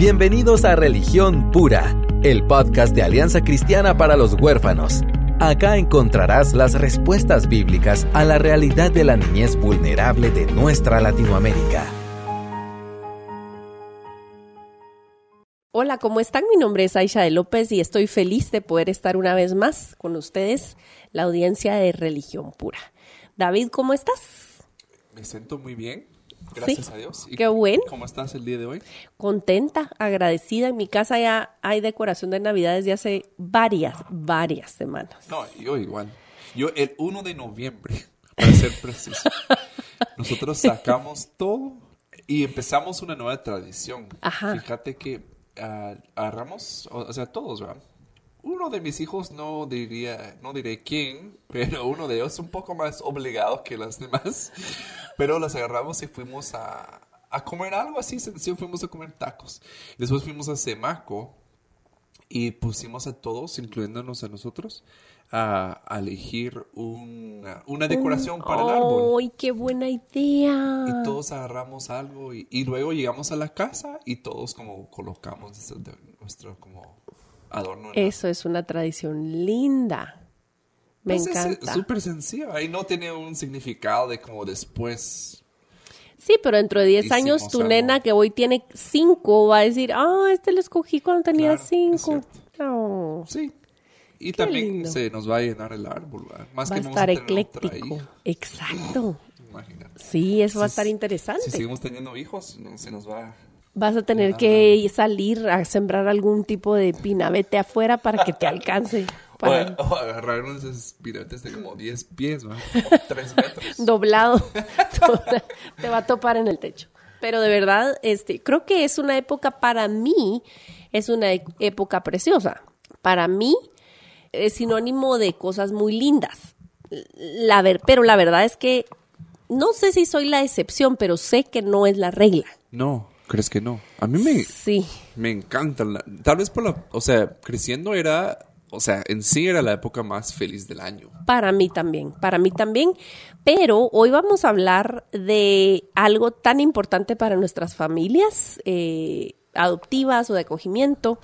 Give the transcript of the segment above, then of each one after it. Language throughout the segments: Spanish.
Bienvenidos a Religión Pura, el podcast de Alianza Cristiana para los Huérfanos. Acá encontrarás las respuestas bíblicas a la realidad de la niñez vulnerable de nuestra Latinoamérica. Hola, ¿cómo están? Mi nombre es Aisha de López y estoy feliz de poder estar una vez más con ustedes, la audiencia de Religión Pura. David, ¿cómo estás? Me siento muy bien. Gracias a Dios. Qué bueno. ¿Cómo estás el día de hoy? Contenta, agradecida. En mi casa ya hay decoración de Navidad desde hace varias, varias semanas. No, yo igual. Yo el 1 de noviembre, para ser preciso, nosotros sacamos todo y empezamos una nueva tradición. Ajá. Fíjate que ah, agarramos, o, o sea, todos, ¿verdad? Uno de mis hijos no diría, no diré quién, pero uno de ellos un poco más obligado que los demás. Pero los agarramos y fuimos a, a comer algo así sencillo, fuimos a comer tacos. Después fuimos a Semaco y pusimos a todos, incluyéndonos a nosotros, a, a elegir una, una decoración para el árbol. ¡Ay, qué buena idea! Y todos agarramos algo y, y luego llegamos a la casa y todos como colocamos nuestro como adorno. en la- Eso es una tradición linda. Me Pues es- encanta. Es súper sencillo. Ahí no tiene un significado de como después. Sí, pero dentro de 10 años tu algo. nena que hoy tiene 5 va a decir, ah, este lo escogí cuando tenía Claro, es 5. cierto. Sí. Y Qué también lindo. se nos va a llenar el árbol. ¿verdad? Más Va a que vamos estar ecléctico. Exacto. imagínate. Sí, eso va a estar interesante. Si seguimos teniendo hijos, no, se nos va. Vas a tener que salir a sembrar algún tipo de pinabete afuera para que te alcance. O, Para o agarrar unos esos pirotes de como 10 pies, ¿verdad? Como 3 metros. doblado. te va a topar en el techo. Pero de verdad, este, creo que es una época para mí, es una e- época preciosa. Para mí es sinónimo de cosas muy lindas. La ver, pero la verdad es que no sé si soy la excepción, pero sé que no es la regla. No, ¿crees que no? A mí me, Sí. me encanta. la- tal vez por la. O sea, creciendo era. O sea, en sí era la época más feliz del año. Para mí también, para mí también. Pero hoy vamos a hablar de algo tan importante para nuestras familias eh, adoptivas o de acogimiento,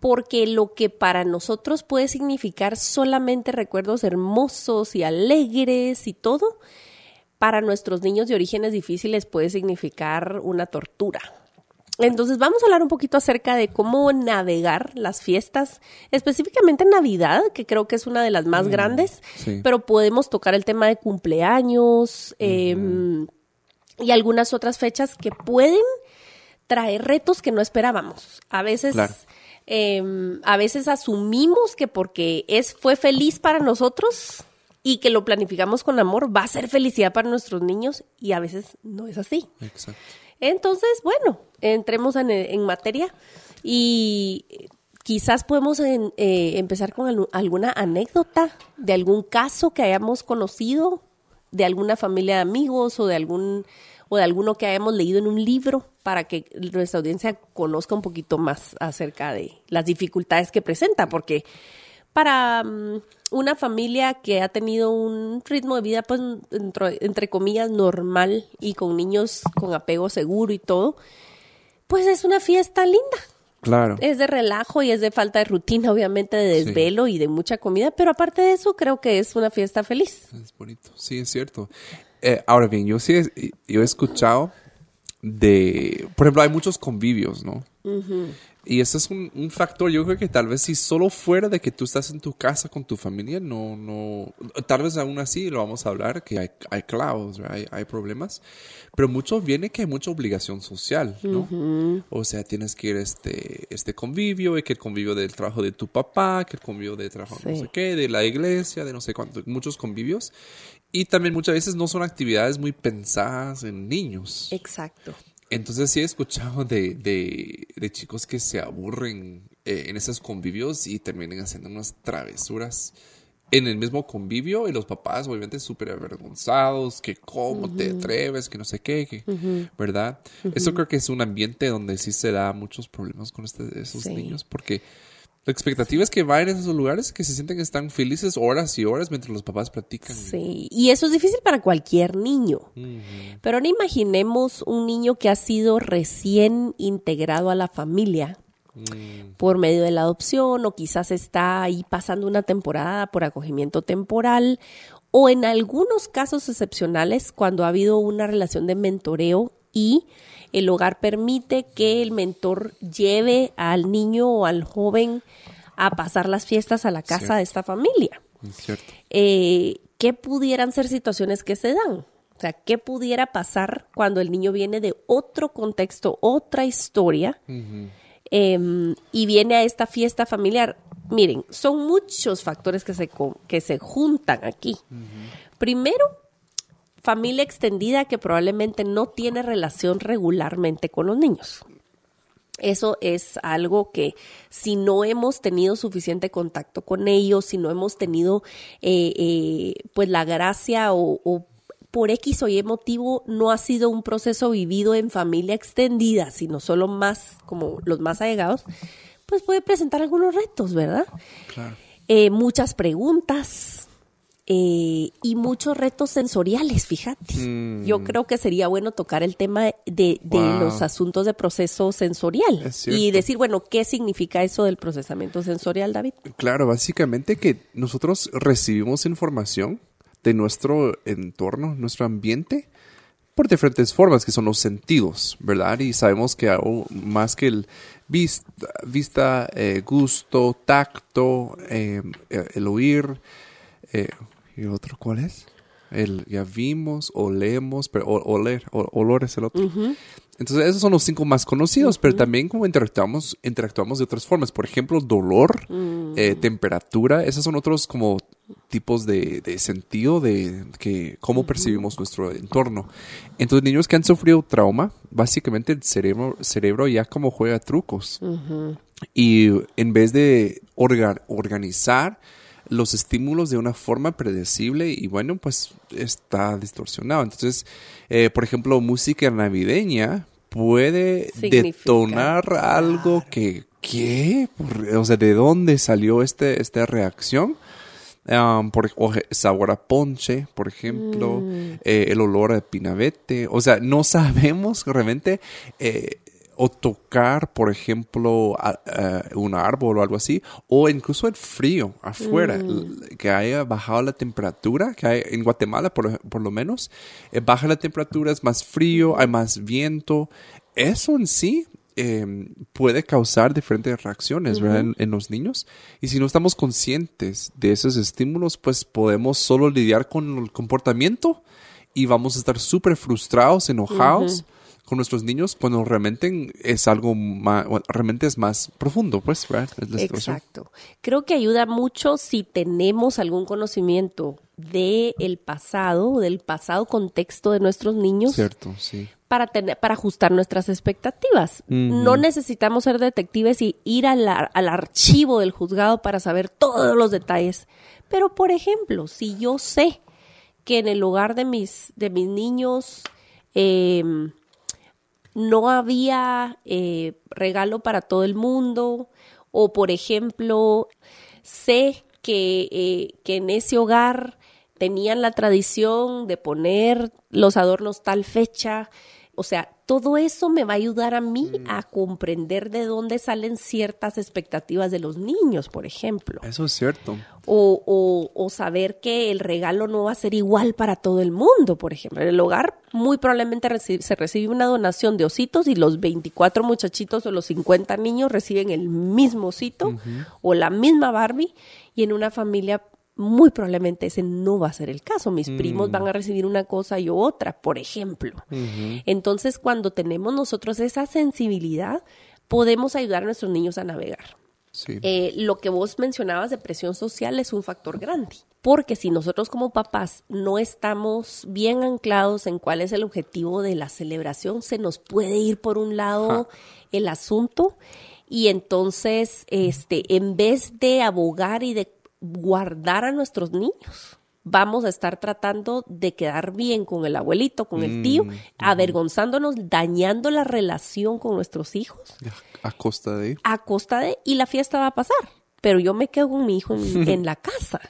porque lo que para nosotros puede significar solamente recuerdos hermosos y alegres y todo, para nuestros niños de orígenes difíciles puede significar una tortura. Entonces vamos a hablar un poquito acerca de cómo navegar las fiestas, específicamente Navidad, que creo que es una de las más grandes, sí. pero podemos tocar el tema de cumpleaños em, y algunas otras fechas que pueden traer retos que no esperábamos. A veces, Claro. em, a veces asumimos que porque es fue feliz para nosotros y que lo planificamos con amor va a ser felicidad para nuestros niños y a veces no es así. Exacto. Entonces, bueno, entremos en, en materia y quizás podemos en- eh, empezar con al- alguna anécdota de algún caso que hayamos conocido, de alguna familia de amigos o de algún o de alguno que hayamos leído en un libro para que nuestra audiencia conozca un poquito más acerca de las dificultades que presenta, porque para mm, una familia que ha tenido un ritmo de vida, pues, entre comillas, normal y con niños con apego seguro y todo, pues es una fiesta linda. Claro. Es de relajo y es de falta de rutina, obviamente, de desvelo y de mucha comida, pero aparte de eso, creo que es una fiesta feliz. Es bonito, sí, es cierto. Eh, ahora bien, yo sí yo he escuchado de, por ejemplo, hay muchos convivios, ¿no? Y ese es un, un factor, yo creo que tal vez si solo fuera de que tú estás en tu casa con tu familia, no, no, tal vez aún así lo vamos a hablar, que hay, hay clavos, hay, hay problemas, pero mucho viene que hay mucha obligación social, ¿no? O sea, tienes que ir a este, este convivio, y que el convivio del trabajo de tu papá, que el convivio del trabajo no Sí. sé qué, de la iglesia, de no sé cuánto, muchos convivios. Y también muchas veces no son actividades muy pensadas en niños. Exacto. Entonces sí he escuchado de, de, de chicos que se aburren eh, en esos convivios y terminan haciendo unas travesuras en el mismo convivio y los papás obviamente súper avergonzados, que cómo te atreves, que no sé qué, que, ¿verdad? Eso creo que es un ambiente donde sí se da muchos problemas con este, esos Sí. niños porque La expectativa es que vayan a esos lugares, que se sienten que están felices horas y horas mientras los papás platican. Sí, y eso es difícil para cualquier niño. Pero ahora imaginemos un niño que ha sido recién integrado a la familia Mm. por medio de la adopción o quizás está ahí pasando una temporada por acogimiento temporal o en algunos casos excepcionales cuando ha habido una relación de mentoreo y el hogar permite que el mentor lleve al niño o al joven a pasar las fiestas a la casa Cierto. de esta familia. Cierto. Eh, ¿Qué pudieran ser situaciones que se dan? O sea, ¿qué pudiera pasar cuando el niño viene de otro contexto, otra historia? em, y viene a esta fiesta familiar. Miren, son muchos factores que se, que se juntan aquí. Primero, familia extendida que probablemente no tiene relación regularmente con los niños. Eso es algo que si no hemos tenido suficiente contacto con ellos, si no hemos tenido eh, eh, pues la gracia o, o por X o Y motivo no ha sido un proceso vivido en familia extendida, sino solo más como los más allegados, pues puede presentar algunos retos, ¿verdad? Claro. Eh, muchas preguntas eh, y muchos retos sensoriales, fíjate. Mm. Yo creo que sería bueno tocar el tema de, de Wow. los asuntos de proceso sensorial y decir, bueno, ¿qué significa eso del procesamiento sensorial, David? Claro, básicamente que nosotros recibimos información de nuestro entorno, nuestro ambiente, por diferentes formas, que son los sentidos, ¿verdad? Y sabemos que más que el vista, vista eh, gusto, tacto, eh, el oír, eh, ¿y otro cuál es? El ya vimos, olemos, pero o- oler, olor es el otro. Entonces, esos son los cinco más conocidos, pero también como interactuamos, interactuamos de otras formas. Por ejemplo, dolor, eh, temperatura, esos son otros como tipos de, de sentido de que cómo percibimos nuestro entorno. Entonces, niños que han sufrido trauma, básicamente el cerebro, cerebro ya como juega trucos. Y en vez de orga- organizar los estímulos de una forma predecible y bueno, pues está distorsionado. Entonces, eh, por ejemplo, música navideña puede Significa. detonar algo que, ¿qué? O sea, ¿de dónde salió este, esta reacción? Um, por, o sabor a ponche, por ejemplo, eh, el olor a pinabete. O sea, no sabemos realmente eh, o tocar, por ejemplo, a- a un árbol o algo así, o incluso el frío afuera, l- que haya bajado la temperatura, que hay, en Guatemala por, por lo menos, eh, baja la temperatura, es más frío, hay más viento. Eso en sí eh, puede causar diferentes reacciones ¿verdad? En, en los niños. Y si no estamos conscientes de esos estímulos, pues podemos solo lidiar con el comportamiento y vamos a estar súper frustrados, enojados con nuestros niños cuando realmente es algo más, realmente es más profundo, pues, ¿verdad? Exacto. Creo que ayuda mucho si tenemos algún conocimiento de el pasado, del pasado contexto de nuestros niños Cierto, sí. para tener, para ajustar nuestras expectativas. No necesitamos ser detectives y ir al, al archivo del juzgado para saber todos los detalles. Pero, por ejemplo, si yo sé que en el hogar de mis, de mis niños em, no había eh, regalo para todo el mundo, o por ejemplo, sé que, eh, que en ese hogar tenían la tradición de poner los adornos tal fecha. O sea, todo eso me va a ayudar a mí a comprender de dónde salen ciertas expectativas de los niños, por ejemplo. Eso es cierto. O, o- o saber que el regalo no va a ser igual para todo el mundo, por ejemplo. En el hogar muy probablemente se recibe una donación de ositos y los 24 muchachitos o los 50 niños reciben el mismo osito o la misma Barbie y en una familia muy probablemente ese no va a ser el caso. Mis primos van a recibir una cosa y otra, por ejemplo. Entonces, cuando tenemos nosotros esa sensibilidad, podemos ayudar a nuestros niños a navegar. Sí. Eh, lo que vos mencionabas de presión social es un factor grande, porque si nosotros como papás no estamos bien anclados en cuál es el objetivo de la celebración, se nos puede ir por un lado el asunto y entonces, este, en vez de abogar y de guardar a nuestros niños, vamos a estar tratando de quedar bien con el abuelito, con el tío, avergonzándonos, dañando la relación con nuestros hijos A costa de... a costa de y la fiesta va a pasar. pero yo me quedo con mi hijo en, en la casa.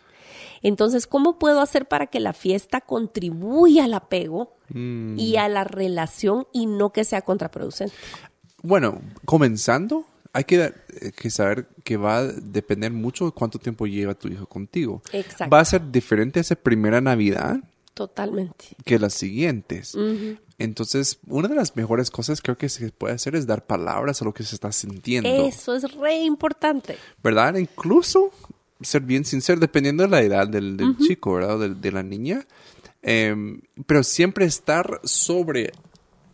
Entonces, ¿cómo puedo hacer para que la fiesta contribuya al apego Mm. y a la relación y no que sea contraproducente? Bueno, comenzando, hay que, eh, que saber que va a depender mucho de cuánto tiempo lleva tu hijo contigo. Exacto. Va a ser diferente esa primera Navidad Totalmente. que las siguientes. Entonces, una de las mejores cosas creo que se puede hacer es dar palabras a lo que se está sintiendo. Eso es re importante. ¿Verdad? Incluso ser bien sincero, dependiendo de la edad del, del chico, ¿verdad? O del- de, la niña. Em, pero siempre estar sobre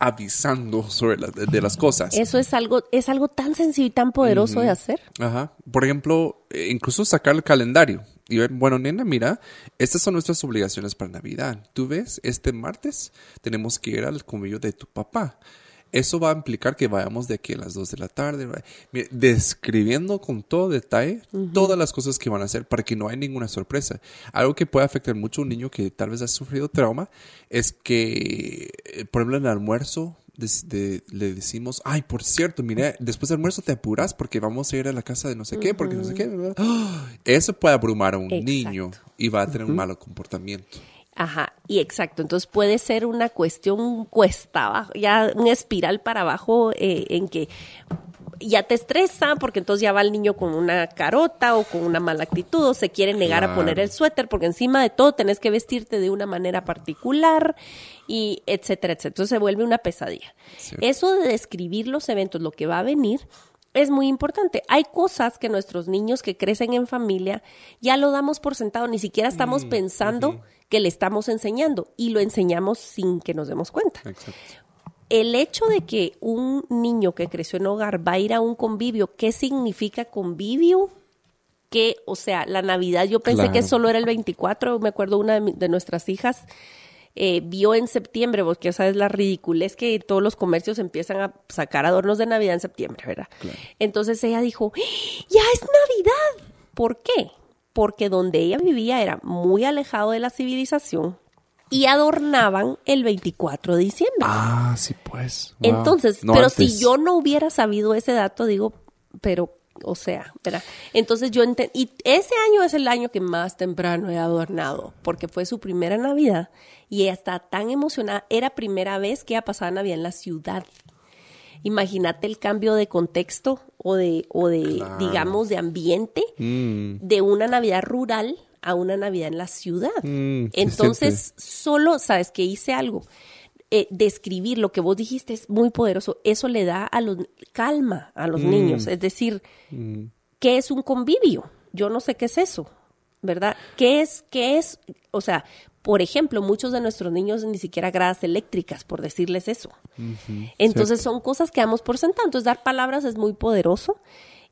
avisando sobre las, de, de las cosas. Eso es algo, es algo tan sencillo y tan poderoso de hacer. Ajá. Por ejemplo, eh, incluso sacar el calendario y ver, bueno, nena, mira, estas son nuestras obligaciones para Navidad. Tú ves, este martes tenemos que ir al convivio de tu papá. Eso va a implicar que vayamos de aquí a las 2 de la tarde, describiendo con todo detalle todas las cosas que van a hacer para que no haya ninguna sorpresa. Algo que puede afectar mucho a un niño que tal vez ha sufrido trauma es que, eh, por ejemplo, en el almuerzo de- le decimos, ay, por cierto, mira, después del almuerzo te apuras porque vamos a ir a la casa de no sé qué, porque no sé qué. ¡Ah! Eso puede abrumar a un Exacto. niño y va a tener un malo comportamiento. Ajá, y exacto. Entonces puede ser una cuestión cuesta abajo, ya una espiral para abajo eh, en que ya te estresa porque entonces ya va el niño con una carota o con una mala actitud o se quiere negar a poner el suéter porque encima de todo tenés que vestirte de una manera particular y etcétera, etcétera. Entonces se vuelve una pesadilla. Eso de describir los eventos, lo que va a venir, es muy importante. Hay cosas que nuestros niños que crecen en familia ya lo damos por sentado, ni siquiera estamos pensando que le estamos enseñando y lo enseñamos sin que nos demos cuenta. Exacto. El hecho de que un niño que creció en hogar va a ir a un convivio, ¿qué significa convivio? Que, o sea, la Navidad, yo pensé Claro. que solo era el 24, me acuerdo una de, mi- de nuestras hijas eh, vio en septiembre, porque ya sabes la ridiculez que todos los comercios empiezan a sacar adornos de Navidad en septiembre, ¿verdad? Entonces ella dijo, ¡Ah! ya es Navidad. ¿Por qué? Porque donde ella vivía era muy alejado de la civilización y adornaban el 24 de diciembre. Ah, sí, pues. Wow. Entonces, No pero antes. si yo no hubiera sabido ese dato, digo, pero, o sea, ¿verdad? Entonces yo enten- y ese año es el año que más temprano he adornado, porque fue su primera Navidad y ella está tan emocionada, era primera vez que ella pasaba Navidad en la ciudad. Imagínate el cambio de contexto o de, o de Claro. digamos, de ambiente Mm. de una Navidad rural a una Navidad en la ciudad. Mm, Entonces, solo, sabes que hice algo. Eh, describir lo que vos dijiste es muy poderoso. Eso le da a los calma a los niños. Es decir, ¿qué es un convivio? Yo no sé qué es eso, ¿verdad? ¿Qué es, qué es? O sea, por ejemplo, muchos de nuestros niños ni siquiera gradas eléctricas, por decirles eso. Entonces son cosas que damos por sentado. Entonces dar palabras es muy poderoso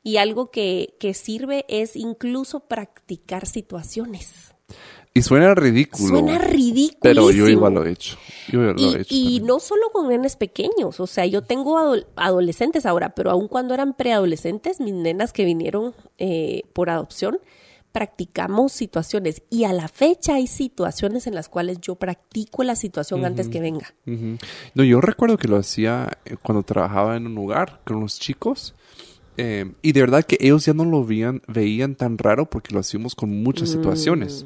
y algo que, que sirve es incluso practicar situaciones. Y suena ridículo. Suena ridículo. Pero yo igual lo he hecho. Yo lo Y, he hecho. y también. no solo con nenes pequeños, o sea, yo tengo adol- adolescentes ahora, pero aun cuando eran preadolescentes, mis nenas que vinieron eh, por adopción, practicamos situaciones y a la fecha hay situaciones en las cuales yo practico la situación antes que venga. No, yo recuerdo que lo hacía eh, cuando trabajaba en un lugar con los chicos. Eh, y de verdad que ellos ya no lo veían, veían tan raro porque lo hacíamos con muchas situaciones.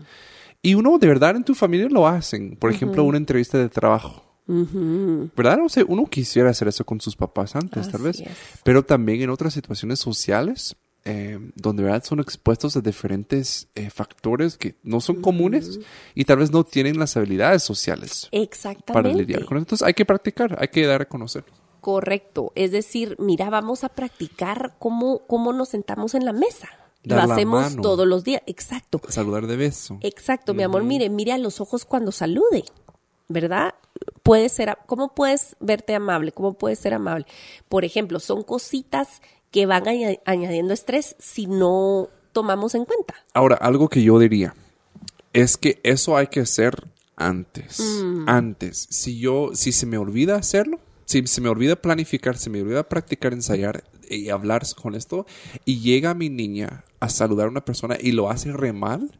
Y uno de verdad en tu familia lo hacen. Por ejemplo, una entrevista de trabajo. ¿Verdad? O sea, uno quisiera hacer eso con sus papás antes, tal vez. Así es. Pero también en otras situaciones sociales, eh, donde ¿verdad? son expuestos a diferentes eh, factores que no son comunes y tal vez no tienen las habilidades sociales para Exactamente. lidiar con eso. Entonces hay que practicar, hay que dar a conocer. Correcto. Es decir, mira, vamos a practicar cómo, cómo nos sentamos en la mesa. Dar lo hacemos mano. todos los días. Exacto. Saludar de beso. Exacto, mi amor, mire, mire a los ojos cuando salude, ¿verdad? Puede ser, ¿cómo puedes verte amable? ¿Cómo puedes ser amable? Por ejemplo, son cositas que van aña- añadiendo estrés si no tomamos en cuenta. Ahora, algo que yo diría es que eso hay que hacer antes. Mm. Antes. Si yo, si se me olvida hacerlo, si se me olvida planificar, se me olvida practicar, ensayar y hablar con esto, y llega mi niña a saludar a una persona y lo hace re mal,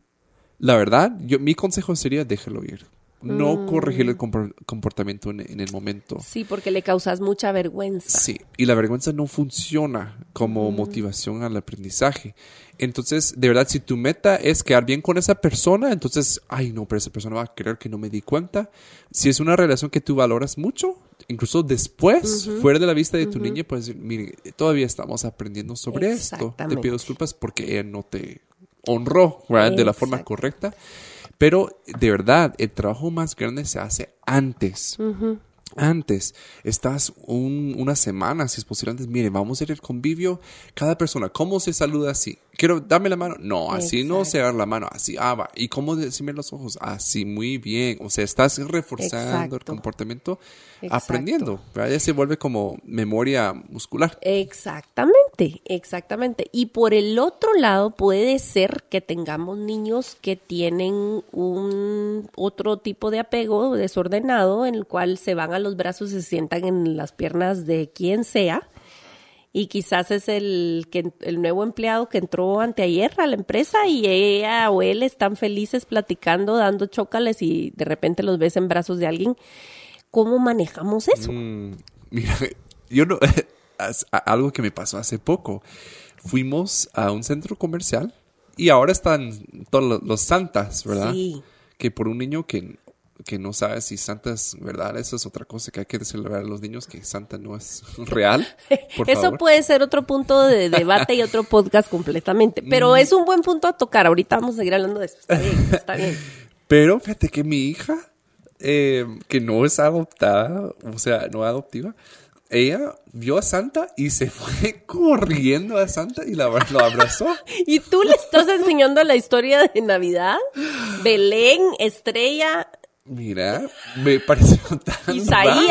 la verdad, yo, mi consejo sería déjelo ir. no corregir el compor- comportamiento en, en el momento. Sí, porque le causas mucha vergüenza. Sí, y la vergüenza no funciona como motivación al aprendizaje. Entonces, de verdad, si tu meta es quedar bien con esa persona, entonces, ay, no, pero esa persona va a creer que no me di cuenta. Si es una relación que tú valoras mucho, incluso después, fuera de la vista de tu niña, puedes decir, mire, todavía estamos aprendiendo sobre esto. Te pido disculpas porque ella no te honró ¿verdad? de la forma correcta. Pero, de verdad, el trabajo más grande se hace antes antes, estás un- una semana, si es posible antes, mire, vamos a ir al convivio, cada persona, ¿cómo se saluda así? Quiero, dame la mano, no, así no se da la mano, así, ah, va, ¿y cómo decirme los ojos? Así, muy bien, o sea, estás reforzando el comportamiento, Exacto. aprendiendo, ¿verdad? ya se vuelve como memoria muscular. Exactamente, exactamente. Y por el otro lado puede ser que tengamos niños que tienen un otro tipo de apego desordenado en el cual se van a los brazos y se sientan en las piernas de quien sea. Y quizás es el, que, el nuevo empleado que entró anteayer a la empresa y ella o él están felices platicando, dando chócales y de repente los ves en brazos de alguien. ¿Cómo manejamos eso? Mm, mira, yo no, algo que me pasó hace poco, fuimos a un centro comercial y ahora están todos los, los santas, ¿verdad? Sí. Que por un niño que, que no sabe si Santa es verdad, eso es otra cosa que hay que celebrar a los niños, que Santa no es real. Por Eso favor. puede ser otro punto de debate y otro podcast completamente, Mm. pero es un buen punto a tocar. Ahorita vamos a seguir hablando de esto. Está bien, está bien. Pero fíjate que mi hija, eh, que no es adoptada, o sea, no adoptiva, ella vio a Santa y se fue corriendo a Santa y la, lo abrazó. ¿Y tú le estás enseñando la historia de Navidad? Belén, Estrella, Mira, me pareció tan Isaías.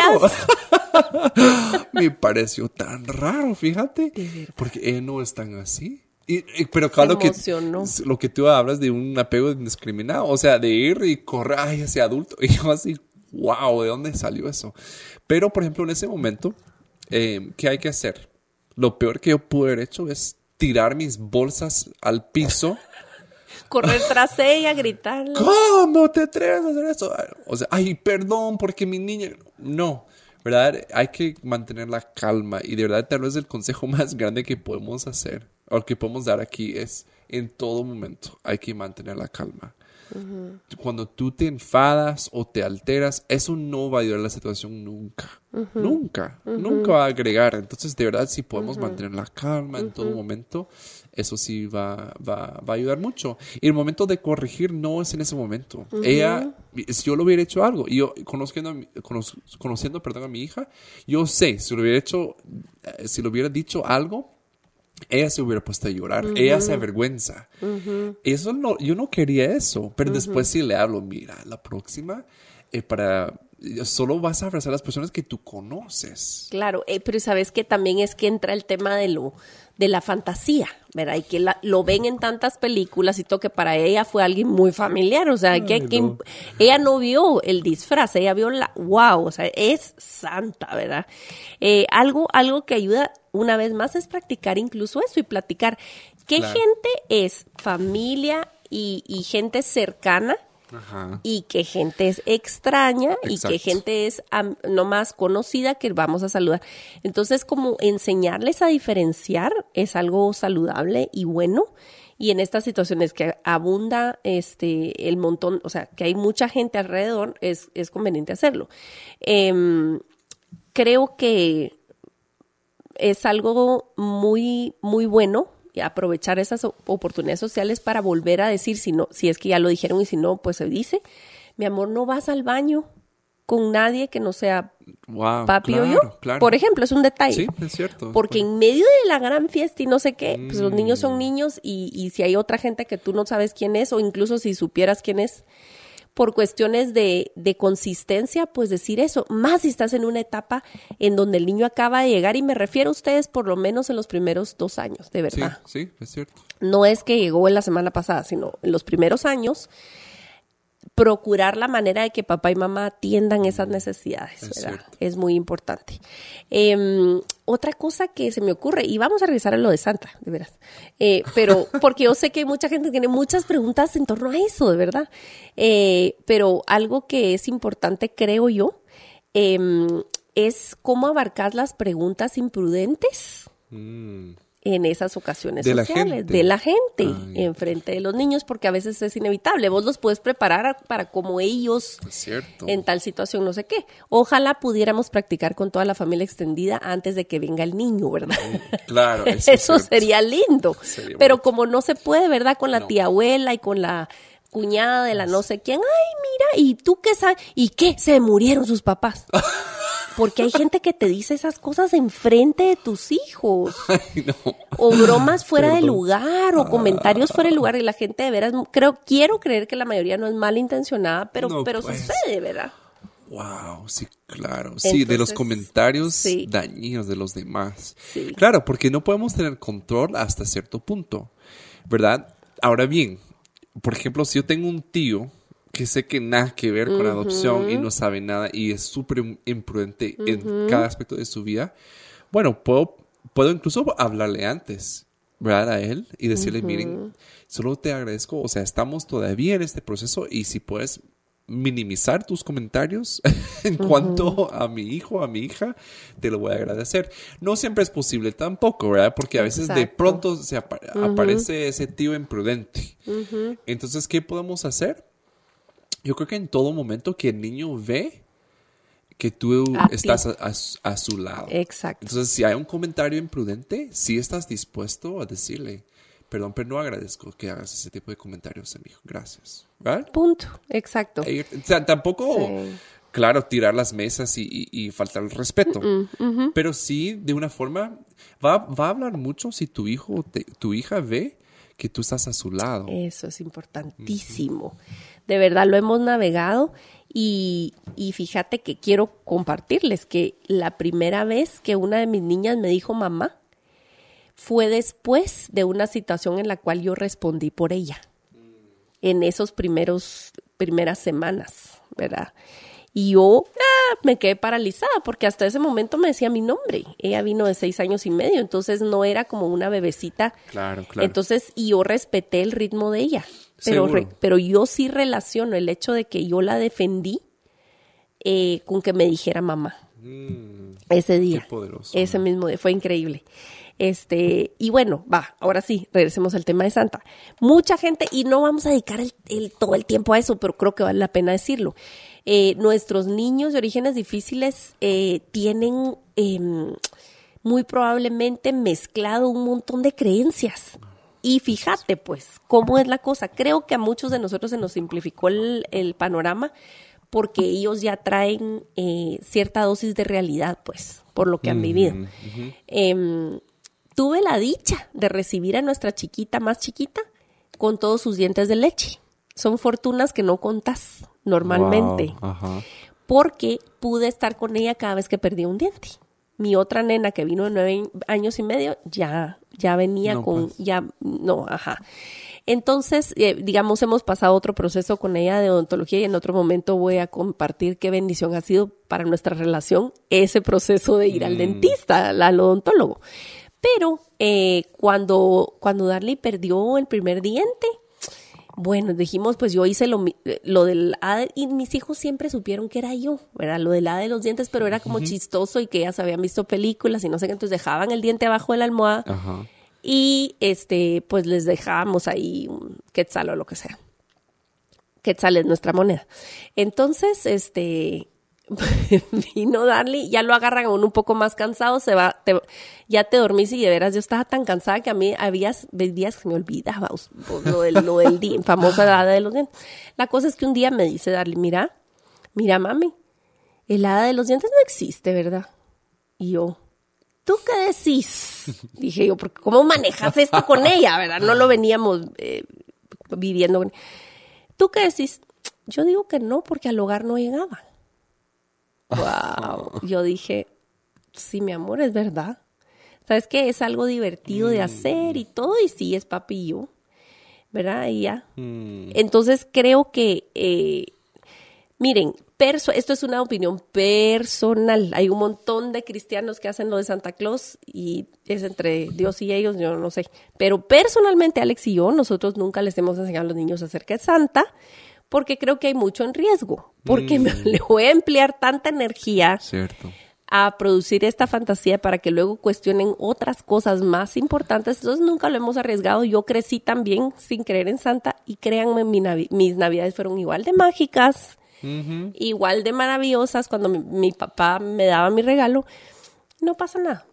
raro. me pareció tan raro, fíjate. Porque ella no es tan así. Y, y- pero claro que emocionó. lo que tú hablas de un apego indiscriminado, o sea, de ir y correr, ese adulto. Y yo así, wow, ¿de dónde salió eso? Pero, por ejemplo, en ese momento, eh, ¿qué hay que hacer? Lo peor que yo pude haber hecho es tirar mis bolsas al piso. Correr tras ella, gritarle. ¿Cómo te atreves a hacer eso? O sea, ay, perdón, porque mi niña. No, ¿verdad? Hay que mantener la calma. Y de verdad, tal vez el consejo más grande que podemos hacer, o que podemos dar aquí, es en todo momento hay que mantener la calma. Cuando tú te enfadas o te alteras, eso no va a ayudar a la situación nunca. Nunca. Nunca va a agregar. Entonces, de verdad, si podemos mantener la calma en todo momento, eso sí va, va, va a ayudar mucho. Y el momento de corregir no es en ese momento. Ella, si yo lo hubiera hecho algo, y yo conociendo, a mi- cono- conociendo perdón, a mi hija, yo sé, si lo hubiera hecho, eh, si lo hubiera dicho algo, ella se hubiera puesto a llorar, ella se avergüenza. Eso no, yo no quería eso, pero después sí le hablo, mira, la próxima, eh, para, solo vas a abrazar a las personas que tú conoces. Claro, eh, pero sabes que también es que entra el tema de lo de la fantasía, ¿verdad? Y que la- lo ven en tantas películas y todo que para ella fue alguien muy familiar, o sea, Ay, que no. ella no vio el disfraz, ella vio la, wow, o sea, es santa, ¿verdad? Eh, algo, algo que ayuda una vez más es practicar incluso eso y platicar. ¿Qué Claro. gente es familia y, y gente cercana? Ajá. y qué gente es extraña y qué gente es no más conocida que vamos a saludar. Entonces, como enseñarles a diferenciar es algo saludable y bueno. Y en estas situaciones que abunda este el montón, o sea, que hay mucha gente alrededor, es, es conveniente hacerlo. Em, creo que es algo muy, muy bueno y aprovechar esas oportunidades sociales para volver a decir, si no, si es que ya lo dijeron y si no, pues se dice, mi amor, no vas al baño con nadie que no sea Wow, papi o yo. claro. Por ejemplo, es un detalle. Sí, es cierto. Porque en medio de la gran fiesta y no sé qué, pues los niños Mm. son niños y, y si hay otra gente que tú no sabes quién es o incluso si supieras quién es, por cuestiones de, de consistencia, pues decir eso, más si estás en una etapa en donde el niño acaba de llegar y me refiero a ustedes por lo menos en los primeros dos años, de Sí, verdad. sí, es cierto. No es que llegó en la semana pasada, sino en los primeros años procurar la manera de que papá y mamá atiendan esas necesidades, Es ¿verdad? cierto. Es muy importante. Em, otra cosa que se me ocurre, y vamos a regresar a lo de Santa, de veras, eh, pero porque yo sé que mucha gente tiene muchas preguntas en torno a eso, de verdad. Eh, pero algo que es importante, creo yo, em, es cómo abarcar las preguntas imprudentes Mm, en esas ocasiones De la sociales, gente. de la gente, Ah, en frente de los niños, porque a veces es inevitable. Vos los puedes preparar a- para como ellos en tal situación, no sé qué. Ojalá pudiéramos practicar con toda la familia extendida antes de que venga el niño, ¿verdad? Claro, eso, Eso, es cierto. sería lindo. Sería Pero bonito. como no se puede, ¿verdad? Con la No. tía abuela y con la cuñada de la no sé quién. Ay, mira, ¿y tú qué sabes? ¿Y qué? Se murieron sus papás. Porque hay gente que te dice esas cosas enfrente de tus hijos. Ay, no. O bromas fuera de Perdón. lugar, o comentarios fuera de lugar. Y la gente de veras, creo, quiero creer que la mayoría no es malintencionada, pero, No, pero pues. sucede, ¿verdad? Wow, sí, claro. Sí, de los comentarios sí. dañinos de los demás. Sí. Claro, porque no podemos tener control hasta cierto punto, ¿verdad? Ahora bien, por ejemplo, si yo tengo un tío que sé que nada que ver con adopción y no sabe nada y es súper imprudente en cada aspecto de su vida, bueno, puedo, puedo incluso hablarle antes, ¿verdad? A él y decirle, miren, solo te agradezco, o sea, estamos todavía en este proceso y si puedes minimizar tus comentarios en cuanto a mi hijo, a mi hija, te lo voy a agradecer. No siempre es posible tampoco, ¿verdad? Porque a veces de Exacto. pronto se apa- aparece ese tío imprudente. Entonces, ¿qué podemos hacer? Yo creo que en todo momento que el niño ve que tú A estás a, a su- a su lado. Exacto. Entonces, si hay un comentario imprudente, sí estás dispuesto a decirle, perdón, pero no agradezco que hagas ese tipo de comentarios a mi hijo. Gracias. ¿Verdad? Punto. Exacto. Eh, o sea, tampoco, Sí. claro, tirar las mesas y, y- y faltar el respeto. Pero sí, de una forma, va, va a hablar mucho si tu hijo, o tu hija ve que tú estás a su lado. Eso es importantísimo. De verdad lo hemos navegado y, y fíjate que quiero compartirles que la primera vez que una de mis niñas me dijo mamá fue después de una situación en la cual yo respondí por ella. En esos primeros primeras semanas, ¿verdad? Y yo ah, me quedé paralizada porque hasta ese momento me decía mi nombre. Ella vino de seis años y medio, entonces no era como una bebecita Claro, claro. entonces, y yo respeté el ritmo de ella. Pero, re- pero yo sí relaciono el hecho de que yo la defendí eh, con que me dijera mamá Mm, ese día. Qué poderoso. Ese mismo día. Fue increíble. Este, y bueno, va, ahora sí, regresemos al tema de Santa. Mucha gente, y no vamos a dedicar el, el- todo el tiempo a eso, pero creo que vale la pena decirlo. Eh, nuestros niños de orígenes difíciles eh, tienen em, muy probablemente mezclado un montón de creencias. Y fíjate, pues, cómo es la cosa. Creo que a muchos de nosotros se nos simplificó el, el panorama porque ellos ya traen eh, cierta dosis de realidad, pues, por lo que han vivido. Em, tuve la dicha de recibir a nuestra chiquita más chiquita con todos sus dientes de leche. Son fortunas que no contás normalmente Wow, porque pude estar con ella cada vez que perdía un diente. Mi otra nena que vino de nueve años y medio ya, ya venía No, con, pues. ya, no, ajá. Entonces, eh, digamos, hemos pasado otro proceso con ella de odontología y en otro momento voy a compartir qué bendición ha sido para nuestra relación ese proceso de ir al dentista, al, odontólogo. Pero eh, cuando, cuando Darley perdió el primer diente, bueno, dijimos, pues yo hice lo, mi- lo del A y mis hijos siempre supieron que era yo, ¿verdad? Lo del A de los dientes, pero era como chistoso y que ellas habían visto películas y no sé qué, entonces dejaban el diente abajo de la almohada y este, pues les dejábamos ahí un quetzal o lo que sea. Quetzal es nuestra moneda. Entonces, este, vino Darly, ya lo agarran a uno un poco más cansado, se va, ya te dormís y de veras yo estaba tan cansada que a mí había días que me olvidaba os- lo del, lo del di- famosa hada de los dientes. La cosa es que un día me dice Darly, mira, mira mami, el hada de los dientes no existe, ¿verdad? Y yo, ¿tú qué decís? Dije yo, porque ¿cómo manejas esto con ella, verdad? No lo veníamos eh, viviendo. ¿Tú qué decís? Yo digo que no, porque al hogar no llegaba. Wow. Yo dije, sí, mi amor, es verdad. ¿Sabes qué? Es algo divertido de hacer y todo, y sí, es papi y yo. ¿verdad? Y ya. Mm. Entonces creo que, eh, miren, perso esto es una opinión personal. Hay un montón de cristianos que hacen lo de Santa Claus y es entre Dios y ellos, yo no sé. Pero personalmente, Alex y yo, nosotros nunca les hemos enseñado a los niños acerca de Santa porque creo que hay mucho en riesgo. Porque me, le voy a emplear tanta energía Cierto. a producir esta fantasía para que luego cuestionen otras cosas más importantes. Entonces nunca lo hemos arriesgado. Yo crecí también sin creer en Santa y créanme, mi navi- mis navidades fueron igual de mágicas, igual de maravillosas cuando mi, mi papá me daba mi regalo. No pasa nada.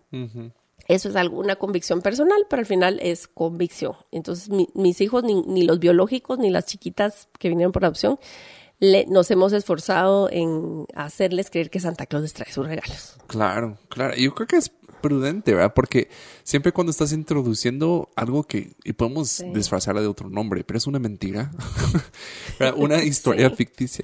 Eso es algo, una convicción personal, pero al final es convicción. Entonces, mi- mis hijos, ni, ni los biológicos, ni las chiquitas que vinieron por adopción, le- nos hemos esforzado en hacerles creer que Santa Claus les trae sus regalos. Claro, claro. Yo creo que es prudente, ¿verdad? Porque siempre cuando estás introduciendo algo que, y podemos disfrazarla de otro nombre, pero es una mentira, una historia ficticia.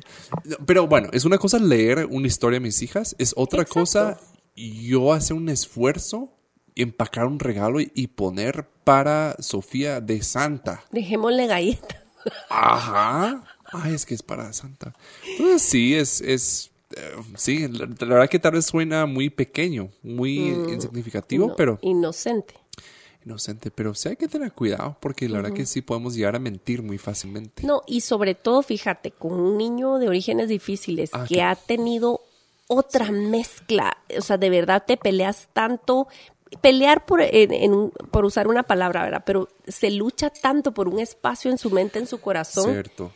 Pero bueno, es una cosa leer una historia a mis hijas, es otra Exacto. cosa yo hacer un esfuerzo, empacar un regalo y, poner para Sofía de Santa. Dejémosle galletas. Ajá. Ay, es que es para Santa. Entonces sí, es, es, eh, sí, la, la verdad que tal vez suena muy pequeño, muy insignificativo, No, pero Inocente. inocente. Pero sí hay que tener cuidado porque la verdad que sí podemos llegar a mentir muy fácilmente. No, y sobre todo, fíjate, con un niño de orígenes difíciles Ah, que qué- ha tenido otra mezcla, o sea, de verdad te peleas tanto, pelear por, en- en por usar una palabra, ¿verdad? Pero se lucha tanto por un espacio en su mente, en su corazón, Cierto.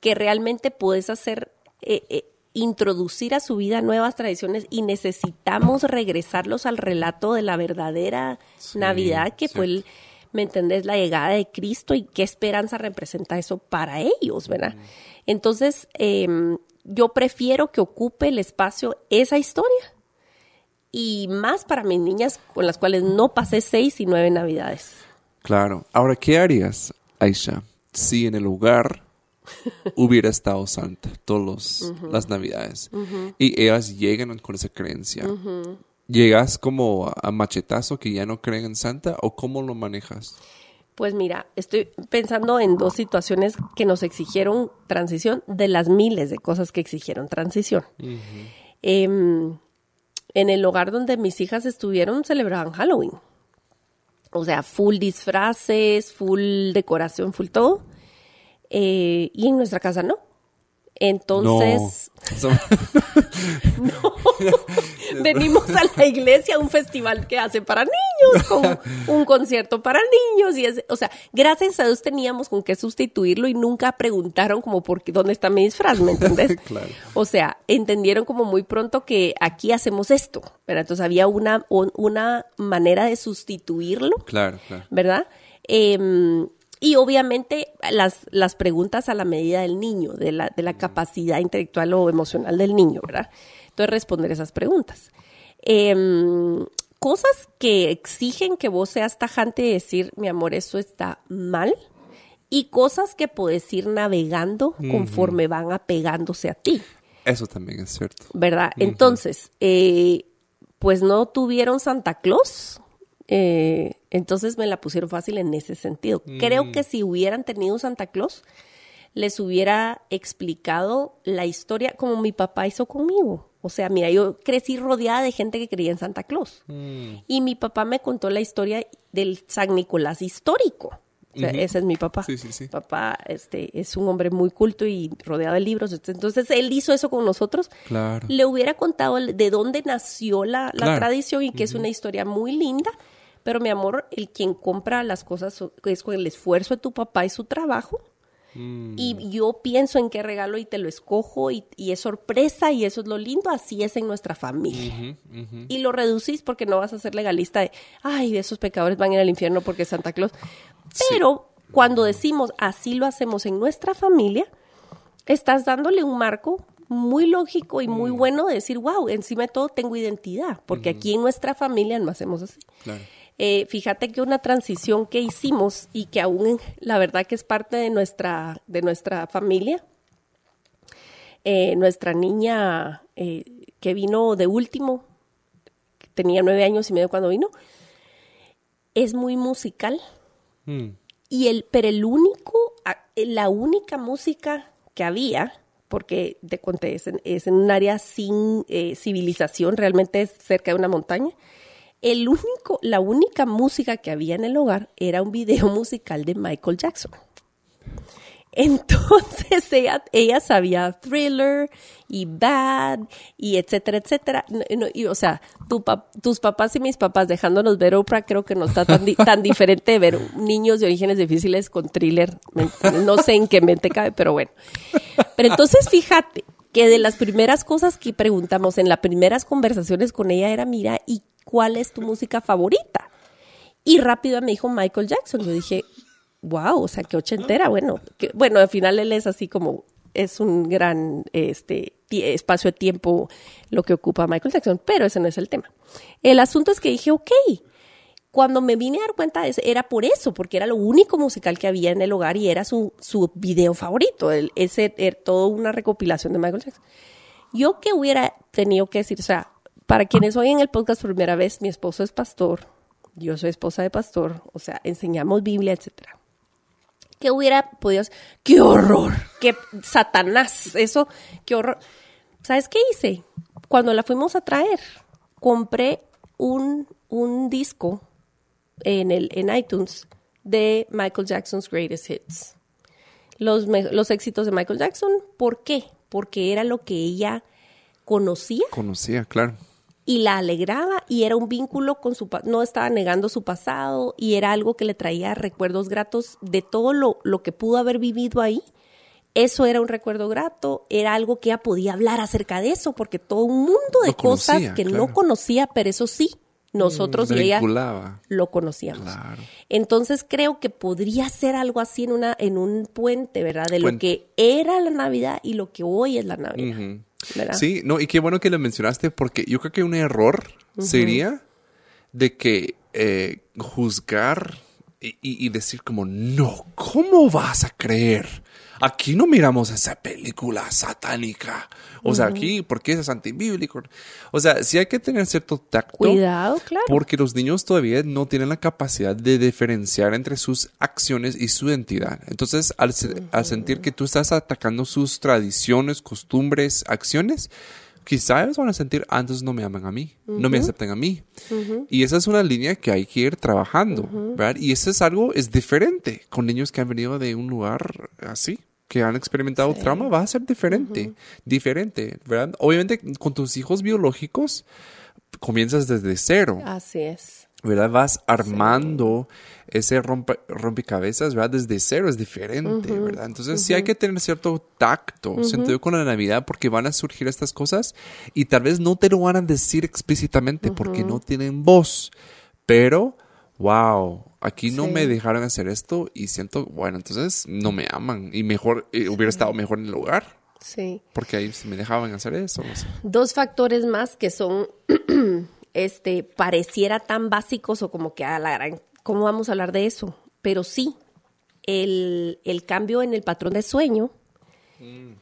que realmente puedes hacer, eh, eh, introducir a su vida nuevas tradiciones y necesitamos regresarlos al relato de la verdadera Sí, Navidad, que fue, el. ¿me entendés? La llegada de Cristo y qué esperanza representa eso para ellos, ¿verdad? Entonces, em, yo prefiero que ocupe el espacio esa historia. Y más para mis niñas con las cuales no pasé seis y nueve navidades. Claro. Ahora, ¿qué harías, Aisha, si en el lugar hubiera estado Santa todas las navidades y ellas llegan con esa creencia? ¿Llegas como a, machetazo que ya no creen en Santa o cómo lo manejas? Pues mira, estoy pensando en dos situaciones que nos exigieron transición, de las miles de cosas que exigieron transición. Em, en el hogar donde mis hijas estuvieron, celebraban Halloween. O sea, full disfraces, full decoración, full todo. Eh, y en nuestra casa no. Entonces, No. venimos a la iglesia a un festival que hace para niños, con un concierto para niños y es, o sea, gracias a Dios teníamos con qué sustituirlo y nunca preguntaron como por qué, dónde está mi disfraz, ¿me entendés? Claro. O sea, entendieron como muy pronto que aquí hacemos esto, ¿verdad? Entonces había una, un- una manera de sustituirlo Claro, claro. ¿verdad? Em, y obviamente las, las preguntas a la medida del niño, de la, de la capacidad intelectual o emocional del niño, ¿verdad? Entonces responder esas preguntas. Em, cosas que exigen que vos seas tajante y decir, mi amor, eso está mal. Y cosas que puedes ir navegando conforme van apegándose a ti. Eso también es cierto. ¿verdad? Entonces, eh, pues no tuvieron Santa Claus, eh, entonces me la pusieron fácil en ese sentido. Creo que si hubieran tenido Santa Claus, les hubiera explicado la historia como mi papá hizo conmigo. O sea, mira, yo crecí rodeada de gente que creía en Santa Claus. Y mi papá me contó la historia del San Nicolás histórico. O sea, ese es mi papá. Sí, sí, sí. Papá este, es un hombre muy culto y rodeado de libros. Entonces, él hizo eso con nosotros Claro. le hubiera contado de dónde nació la, la Claro. tradición y que es una historia muy linda. Pero mi amor, el quien compra las cosas es con el esfuerzo de tu papá y su trabajo. Mm. Y yo pienso en qué regalo y te lo escojo y, y es sorpresa y eso es lo lindo, así es en nuestra familia. Y lo reducís porque no vas a ser legalista de, ay, esos pecadores van a ir al infierno porque es Santa Claus. Pero cuando decimos así lo hacemos en nuestra familia, estás dándole un marco muy lógico y muy bueno de decir, wow, encima de todo tengo identidad, porque aquí en nuestra familia no hacemos así. Claro. Eh, fíjate que una transición que hicimos y que aún la verdad que es parte de nuestra, de nuestra familia, eh, nuestra niña eh, que vino de último, tenía nueve años y medio cuando vino, es muy musical Mm. Y el, pero el único, la única música que había, porque te conté, es en, es en un área sin eh, civilización, realmente es cerca de una montaña. El único, la única música que había en el hogar era un video musical de Michael Jackson. Entonces ella, ella sabía thriller y bad y etcétera, etcétera. No, y, o sea, tus papás y mis papás dejándonos ver Oprah creo que no está tan, tan diferente de ver niños de orígenes difíciles con thriller. No sé en qué mente cabe, pero bueno. Pero entonces fíjate que de las primeras cosas que preguntamos en las primeras conversaciones con ella era, mira, ¿y cuál es tu música favorita? Y rápido me dijo Michael Jackson. Yo dije, wow, o sea, que ochentera, bueno. Bueno, al final él es así como, es un gran este, espacio de tiempo lo que ocupa Michael Jackson, pero ese no es el tema. El asunto es que dije, ok, cuando me vine a dar cuenta de eso, era por eso, porque era lo único musical que había en el hogar y era su, su video favorito, el, ese, era toda una recopilación de Michael Jackson. Yo que hubiera tenido que decir, o sea, para quienes oyen el podcast por primera vez, mi esposo es pastor, yo soy esposa de pastor, o sea, enseñamos Biblia, etcétera. ¿Qué hubiera podido hacer? ¡Qué horror! ¡Qué satanás! Eso, qué horror. ¿Sabes qué hice? Cuando la fuimos a traer, compré un, un disco en, el, en iTunes de Michael Jackson's Greatest Hits. Los, los éxitos de Michael Jackson. ¿Por qué? Porque era lo que ella conocía Conocía, claro. Y la alegraba y era un vínculo con su no estaba negando su pasado y era algo que le traía recuerdos gratos de todo lo, lo que pudo haber vivido ahí. Eso era un recuerdo grato, era algo que ella podía hablar acerca de eso, porque todo un mundo de conocía, cosas que claro. no conocía, pero eso sí, nosotros Se y ella lo conocíamos. Claro. Entonces creo que podría ser algo así en una en un puente, ¿verdad? De lo que era la Navidad y lo que hoy es la Navidad. ¿Verdad? Sí, no, y qué bueno que lo mencionaste porque yo creo que un error sería de que eh, juzgar y decir como, no, ¿cómo vas a creer? Aquí no miramos esa película satánica. O sea, aquí, porque es antibíblico? O sea, sí hay que tener cierto tacto. Cuidado, claro. Porque los niños todavía no tienen la capacidad de diferenciar entre sus acciones y su identidad. Entonces, al, se- al sentir que tú estás atacando sus tradiciones, costumbres, acciones, quizá ellos van a sentir, ah, entonces no me aman a mí, no me aceptan a mí. Y esa es una línea que hay que ir trabajando, ¿verdad? Y eso es algo, es diferente con niños que han venido de un lugar así que han experimentado trauma, va a ser diferente, diferente, ¿verdad? Obviamente con tus hijos biológicos comienzas desde cero, Así es. ¿verdad? Vas armando ese rompe- rompecabezas, ¿verdad? Desde cero es diferente, ¿verdad? Entonces sí hay que tener cierto tacto, sentido con la Navidad, porque van a surgir estas cosas y tal vez no te lo van a decir explícitamente porque no tienen voz, pero, wow, aquí no Sí. me dejaron hacer esto y siento, bueno, entonces no me aman y mejor, eh, hubiera estado mejor en el lugar. Sí. Porque ahí me dejaban hacer eso. no sé. Dos factores más que son, este, pareciera tan básicos o como que a la gran, ¿cómo vamos a hablar de eso? Pero sí, el, el cambio en el patrón de sueño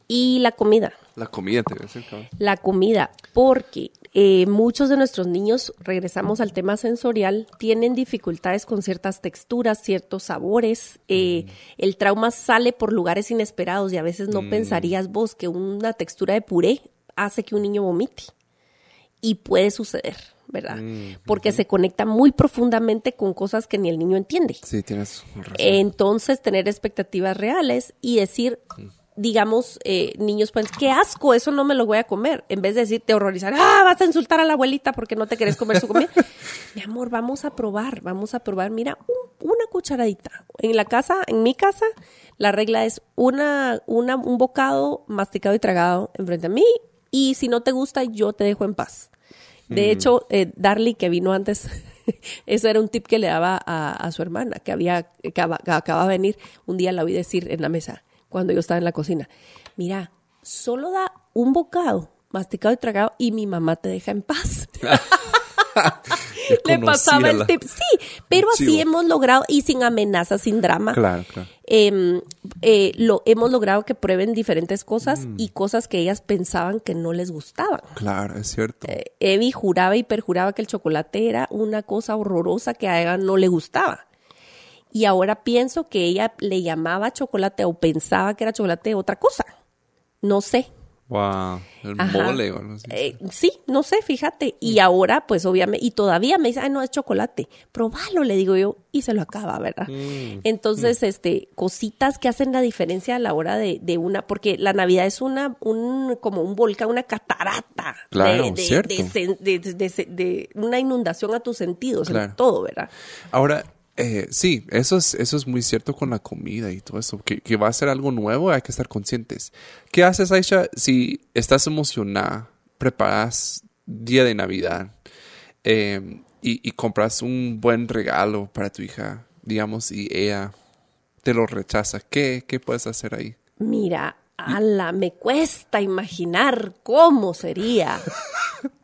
y la comida. La comida te voy a decir. La comida, porque eh, muchos de nuestros niños, regresamos al tema sensorial, tienen dificultades con ciertas texturas, ciertos sabores. eh, El trauma sale por lugares inesperados y a veces no pensarías vos que una textura de puré hace que un niño vomite. Y puede suceder, ¿verdad? Porque se conecta muy profundamente con cosas que ni el niño entiende. Sí, tienes razón. Entonces, tener expectativas reales y decir, digamos, eh, niños, pues, qué asco, eso no me lo voy a comer. En vez de decirte horrorizar, ah, vas a insultar a la abuelita porque no te querés comer su comida. Mi amor, vamos a probar, vamos a probar. Mira, un- una cucharadita. En la casa, en mi casa, la regla es una, una, un bocado masticado y tragado enfrente a mí. Y si no te gusta, yo te dejo en paz. De hecho, eh, Darly, que vino antes, ese era un tip que le daba a, a su hermana, que había, que acaba, que acaba de venir. Un día la oí decir en la mesa, cuando yo estaba en la cocina, mira, solo da un bocado masticado y tragado y mi mamá te deja en paz. Le pasaba el tip. Sí, pero así Chivo. hemos logrado, y sin amenaza, sin drama, Claro, claro. em, eh, lo, hemos logrado que prueben diferentes cosas Mm. y cosas que ellas pensaban que no les gustaban. Claro, es cierto. Eh, Evi juraba y perjuraba que el chocolate era una cosa horrorosa que a ella no le gustaba. Y ahora pienso que ella le llamaba chocolate o pensaba que era chocolate otra cosa. No sé. Wow, el Ajá. mole o algo así. Eh, sí, no sé, fíjate. Y ahora, pues obviamente, y todavía me dice, ay, no, es chocolate. Probalo, le digo yo, y se lo acaba, ¿verdad? Mm, Entonces, este, cositas que hacen la diferencia a la hora de, de una, porque la Navidad es una, un, como un volcán, una catarata. Claro, de, de- cierto. de una inundación a tus sentidos, en todo, ¿verdad? Ahora, eh, sí, eso es, eso es muy cierto con la comida y todo eso, que, que va a ser algo nuevo, hay que estar conscientes. ¿Qué haces, Aisha, si estás emocionada, preparas día de Navidad eh, y, y compras un buen regalo para tu hija, digamos, y ella te lo rechaza? ¿Qué, qué puedes hacer ahí? Mira, ala, me cuesta imaginar cómo sería.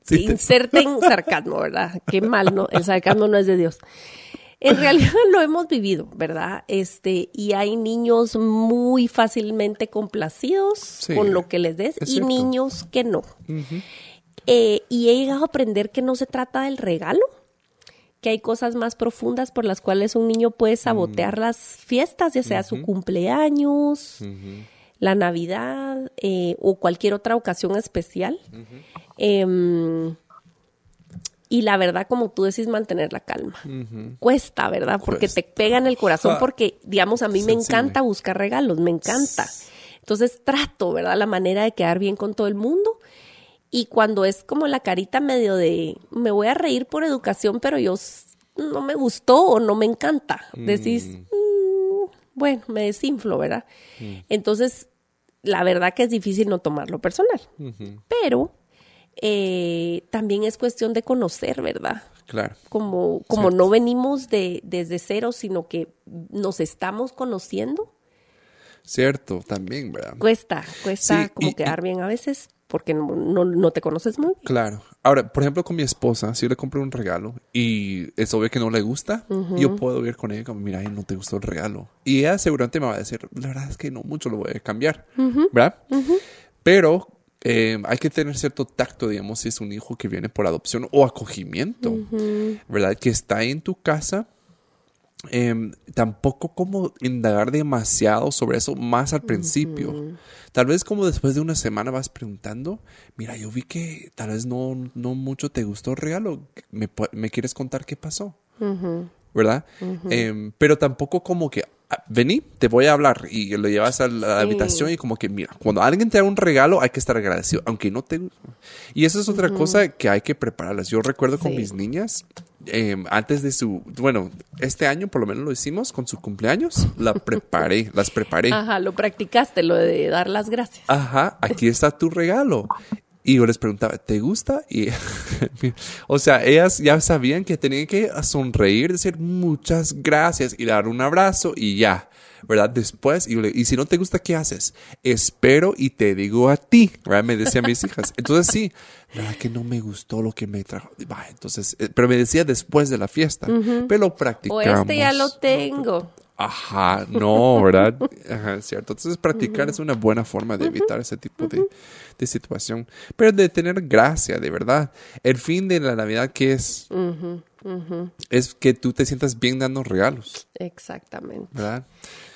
Sí, te- Inserten sarcasmo, ¿verdad? Qué mal, ¿no? El sarcasmo no es de Dios. En realidad lo hemos vivido, ¿verdad? Este, y hay niños muy fácilmente complacidos Sí, con lo que les des es y cierto. niños que no. Eh, y he llegado a aprender que no se trata del regalo, que hay cosas más profundas por las cuales un niño puede Mm. sabotear las fiestas, ya sea su cumpleaños, la Navidad eh, o cualquier otra ocasión especial. Em, y la verdad, como tú decís, mantener la calma. Cuesta, ¿verdad? Porque Cuesta. te pega en el corazón porque, digamos, a mí me encanta buscar regalos, me encanta. Entonces trato, ¿verdad? La manera de quedar bien con todo el mundo. Y cuando es como la carita medio de, me voy a reír por educación, pero yo no me gustó o no me encanta. Decís, "Mm, bueno, me desinflo, ¿verdad? Entonces, la verdad que es difícil no tomarlo personal. Pero eh, también es cuestión de conocer, ¿verdad? Claro. Como, como no venimos de, desde cero, sino que nos estamos conociendo, Cierto, también, ¿verdad? cuesta, cuesta Sí, como y- quedar bien a veces porque no, no, no te conoces muy bien. Claro. Ahora, por ejemplo, con mi esposa, si yo le compro un regalo y es obvio que no le gusta, yo puedo ir con ella como, mira, no te gustó el regalo. Y ella seguramente me va a decir, la verdad es que no mucho lo voy a cambiar, ¿verdad? Pero eh, hay que tener cierto tacto, digamos, si es un hijo que viene por adopción o acogimiento, ¿verdad? Que está en tu casa. Em, tampoco como indagar demasiado sobre eso más al principio. Tal vez como después de una semana vas preguntando, mira, yo vi que tal vez no, no mucho te gustó el regalo, ¿me, quieres contar qué pasó? ¿Verdad? Em, pero tampoco como que, "Ah, vení, te voy a hablar y lo llevas a la Sí. habitación y como que, mira, cuando alguien te da un regalo hay que estar agradecido, aunque no te... Y eso es otra cosa que hay que prepararlas. Yo recuerdo con mis niñas, em, antes de su, bueno, este año por lo menos lo hicimos con su cumpleaños, la preparé, las preparé. Ajá, lo practicaste, lo de dar las gracias. Ajá, aquí está tu regalo. Y yo les preguntaba, ¿te gusta? Y, o sea, ellas ya sabían que tenían que sonreír, decir muchas gracias y dar un abrazo y ya, ¿verdad? Después, y, yo le- y si no te gusta, ¿qué haces? Espero y te digo a ti, ¿verdad? Me decían mis hijas. Entonces sí, ¿verdad que no me gustó lo que me trajo? Entonces, eh, pero me decía después de la fiesta, pero lo O practicamos. este ya lo tengo. Ajá, no, ¿verdad? Ajá, es cierto. Entonces, practicar es una buena forma de evitar ese tipo de, de situación. Pero de tener gracia, de verdad. El fin de la Navidad, ¿qué es? Es que tú te sientas bien dando regalos, Exactamente. ¿verdad?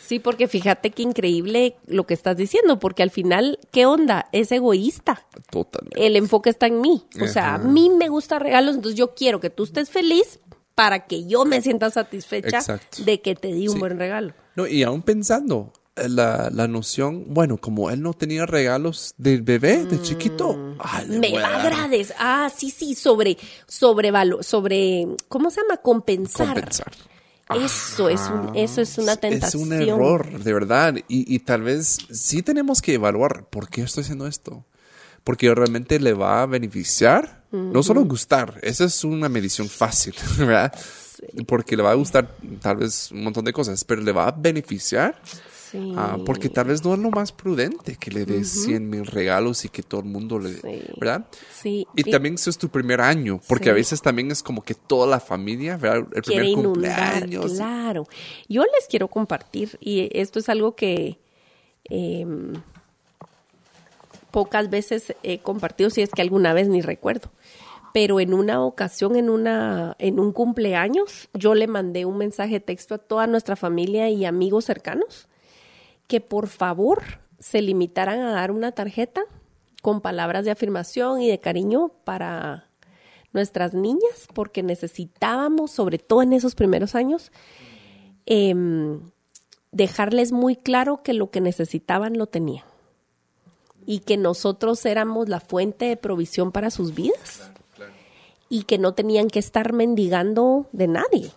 Sí, porque fíjate qué increíble lo que estás diciendo, porque al final, ¿qué onda? Es egoísta. Totalmente. El enfoque está en mí. O sea, a mí me gustan regalos, entonces yo quiero que tú estés feliz para que yo me sienta satisfecha Exacto. de que te di un Sí. buen regalo. No, y aún pensando, eh, la, la noción, bueno, como él no tenía regalos del bebé, de chiquito, ay, Mm. Me voy a dar agrades. Ah, sí, sí, sobre, sobre, valo- sobre, ¿cómo se llama? Compensar. compensar. Eso es un, eso es una Es tentación. un error, de verdad. Y, y tal vez sí tenemos que evaluar por qué estoy haciendo esto. Porque realmente le va a beneficiar, no solo gustar, esa es una medición fácil, ¿verdad? Porque le va a gustar tal vez un montón de cosas, pero le va a beneficiar Sí. Ah, porque tal vez no es lo más prudente que le des 100 mil regalos y que todo el mundo le... Sí. ¿Verdad? Sí. Y también si es tu primer año, porque a veces también es como que toda la familia, ¿verdad? El quiere primer inundar, cumpleaños. claro. Yo les quiero compartir, y esto es algo que em, pocas veces he compartido, si es que alguna vez ni recuerdo. Pero en una ocasión, en, una, en un cumpleaños, yo le mandé un mensaje de texto a toda nuestra familia y amigos cercanos que por favor se limitaran a dar una tarjeta con palabras de afirmación y de cariño para nuestras niñas, porque necesitábamos, sobre todo en esos primeros años, em, dejarles muy claro que lo que necesitaban lo tenían y que nosotros éramos la fuente de provisión para sus vidas y que no tenían que estar mendigando de nadie.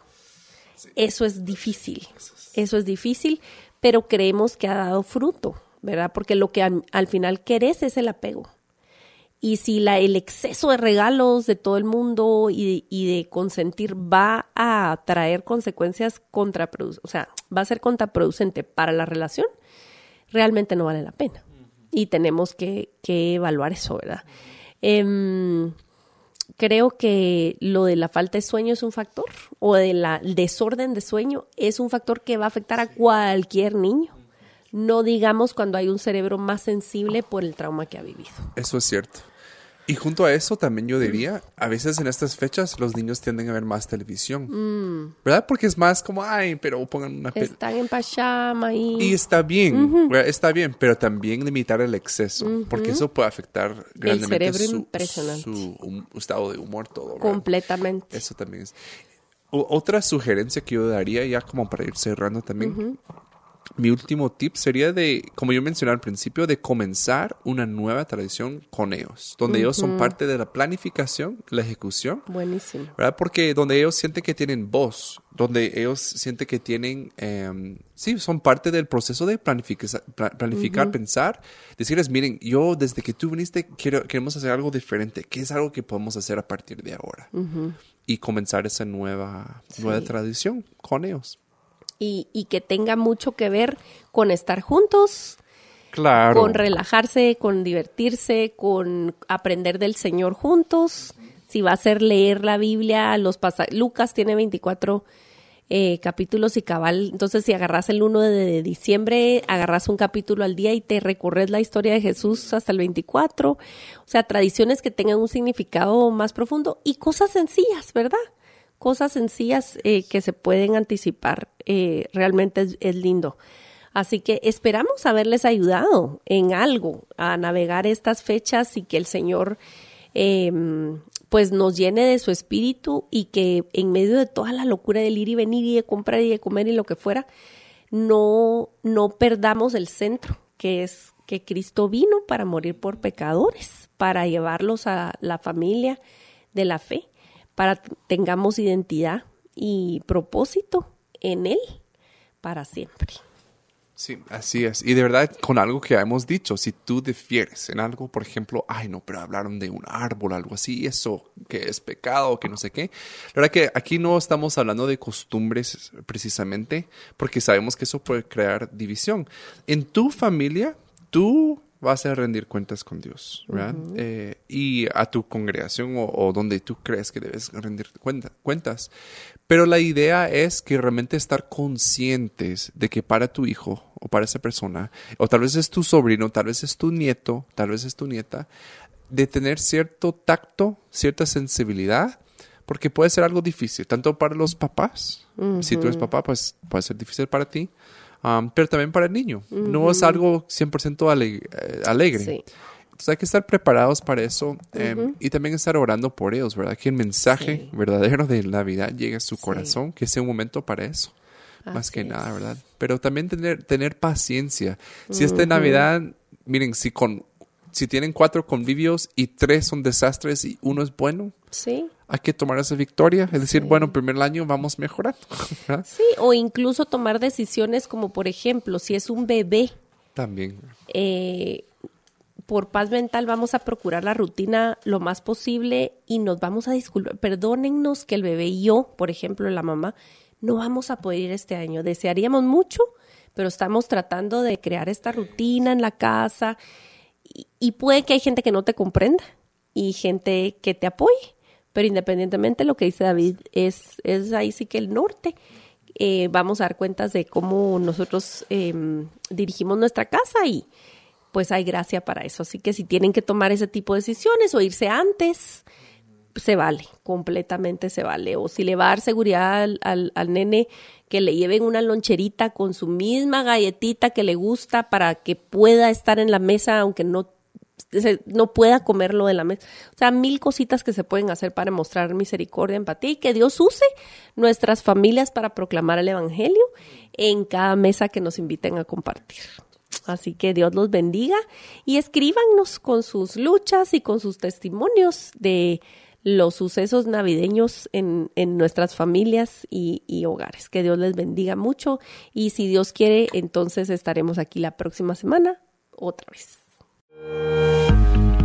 Eso es difícil, eso es difícil, pero creemos que ha dado fruto, ¿verdad? Porque lo que al, final querés es el apego. Y si la, el exceso de regalos de todo el mundo y, de consentir va a traer consecuencias contraproducentes, o sea, va a ser contraproducente para la relación, realmente no vale la pena. Y tenemos que, evaluar eso, ¿verdad? Em, creo que lo de la falta de sueño es un factor, o del desorden de sueño es un factor que va a afectar a cualquier niño. No digamos cuando hay un cerebro más sensible por el trauma que ha vivido. Eso es cierto. Y junto a eso también yo diría, a veces en estas fechas los niños tienden a ver más televisión, mm. ¿verdad? Porque es más como, ay, pero pongan una Están en pachama y... Y está bien, está bien, pero también limitar el exceso, porque eso puede afectar grandemente el cerebro su, su, estado de humor, todo. Completamente. Eso también es. otra sugerencia que yo daría, ya como para ir cerrando también, mi último tip sería de, como yo mencioné al principio, de comenzar una nueva tradición con ellos, donde ellos son parte de la planificación, la ejecución. Buenísimo. ¿Verdad? Porque donde ellos sienten que tienen voz, donde ellos sienten que tienen, em, sí, son parte del proceso de planificar, planificar pensar, decirles, miren, yo desde que tú viniste quiero, queremos hacer algo diferente, ¿qué es algo que podemos hacer a partir de ahora? Y comenzar esa nueva, nueva tradición con ellos y, que tenga mucho que ver con estar juntos, Claro. Con relajarse, con divertirse, con aprender del Señor juntos. Si va a ser leer la Biblia, los Lucas tiene 24 eh, capítulos y cabal. Entonces, si agarras el 1 de diciembre, agarras un capítulo al día y te recorres la historia de Jesús hasta el 24. O sea, tradiciones que tengan un significado más profundo y cosas sencillas, ¿verdad? Cosas sencillas eh, que se pueden anticipar. Eh, realmente es, lindo. Así que esperamos haberles ayudado en algo a navegar estas fechas y que el Señor em, pues nos llene de su espíritu y que en medio de toda la locura del ir y venir y de comprar y de comer y lo que fuera, no, no perdamos el centro, que es que Cristo vino para morir por pecadores, para llevarlos a la familia de la fe para tengamos identidad y propósito en Él para siempre. Sí, así es. Y de verdad, con algo que hemos dicho, si tú difieres en algo, por ejemplo, ay, no, pero hablaron de un árbol, algo así, eso que es pecado, que no sé qué. La verdad que aquí no estamos hablando de costumbres precisamente, porque sabemos que eso puede crear división. En tu familia, tú vas a rendir cuentas con Dios, ¿verdad? Eh, y a tu congregación o, donde tú crees que debes rendir cuentas. Pero la idea es que realmente estar conscientes de que para tu hijo o para esa persona, o tal vez es tu sobrino, tal vez es tu nieto, tal vez es tu nieta, de tener cierto tacto, cierta sensibilidad, porque puede ser algo difícil, tanto para los papás, si tú eres papá, pues puede ser difícil para ti, Um, pero también para el niño. No es algo 100% eh, alegre. Entonces hay que estar preparados para eso em, y también estar orando por ellos, ¿verdad? Que el mensaje verdadero de Navidad llegue a su corazón, que sea un momento para eso. más que nada, ¿verdad? Pero también tener, tener paciencia. Si esta Navidad, miren, si con si tienen cuatro convivios y tres son desastres y uno es bueno, sí. Hay que tomar esa victoria. Es decir, bueno, primer año vamos mejorando. sí, o incluso tomar decisiones como, por ejemplo, si es un bebé. También. Eh, por paz mental vamos a procurar la rutina lo más posible y nos vamos a disculpar. Perdónennos que el bebé y yo, por ejemplo, la mamá, no vamos a poder ir este año. Desearíamos mucho, pero estamos tratando de crear esta rutina en la casa y, puede que hay gente que no te comprenda y gente que te apoye, pero independientemente lo que dice David es, es ahí sí que el norte. Eh, vamos a dar cuentas de cómo nosotros em, dirigimos nuestra casa y pues hay gracia para eso. Así que si tienen que tomar ese tipo de decisiones o irse antes, se vale, completamente se vale. O si le va a dar seguridad al, al, al, nene que le lleven una loncherita con su misma galletita que le gusta para que pueda estar en la mesa aunque no no pueda comerlo de la mesa. O sea, mil cositas que se pueden hacer para mostrar misericordia, empatía y que Dios use nuestras familias para proclamar el Evangelio en cada mesa que nos inviten a compartir. Así que Dios los bendiga y escríbanos con sus luchas y con sus testimonios de los sucesos navideños en, en nuestras familias y, y, hogares. Que Dios les bendiga mucho y si Dios quiere, entonces estaremos aquí la próxima semana otra vez.